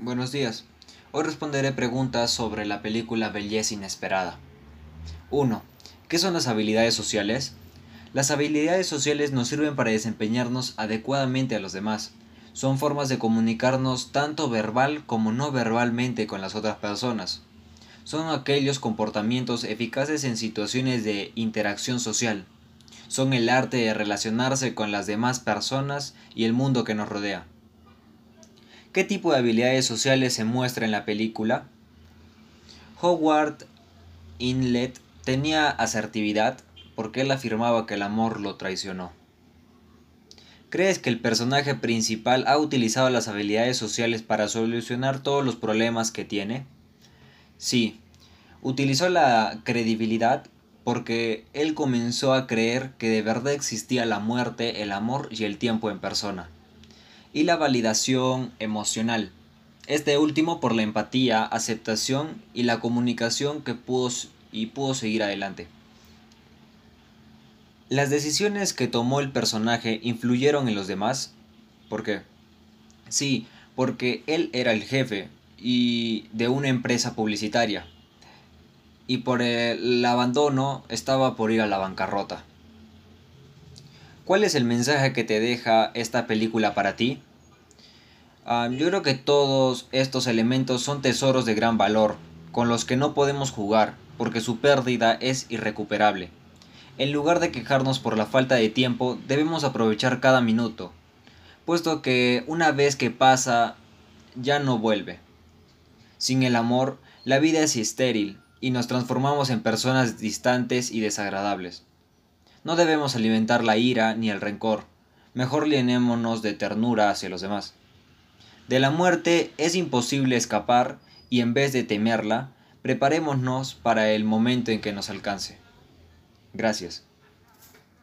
Buenos días. Hoy responderé preguntas sobre la película Belleza Inesperada. 1. ¿Qué son las habilidades sociales? Las habilidades sociales nos sirven para desempeñarnos adecuadamente a los demás. Son formas de comunicarnos tanto verbal como no verbalmente con las otras personas. Son aquellos comportamientos eficaces en situaciones de interacción social. Son el arte de relacionarse con las demás personas y el mundo que nos rodea. ¿Qué tipo de habilidades sociales se muestra en la película? Howard Inlet tenía asertividad porque él afirmaba que el amor lo traicionó. ¿Crees que el personaje principal ha utilizado las habilidades sociales para solucionar todos los problemas que tiene? Sí, utilizó la credibilidad porque él comenzó a creer que de verdad existía la muerte, el amor y el tiempo en persona y la validación emocional. Este último por la empatía, aceptación y la comunicación que pudo y pudo seguir adelante. Las decisiones que tomó el personaje influyeron en los demás. ¿Por qué? Sí, porque él era el jefe y de una empresa publicitaria. Y por el abandono estaba por ir a la bancarrota. ¿Cuál es el mensaje que te deja esta película para ti? Yo creo que todos estos elementos son tesoros de gran valor, con los que no podemos jugar, porque su pérdida es irrecuperable. En lugar de quejarnos por la falta de tiempo, debemos aprovechar cada minuto, puesto que una vez que pasa, ya no vuelve. Sin el amor, la vida es estéril y nos transformamos en personas distantes y desagradables. No debemos alimentar la ira ni el rencor, mejor llenémonos de ternura hacia los demás. De la muerte es imposible escapar y en vez de temerla, preparémonos para el momento en que nos alcance. Gracias.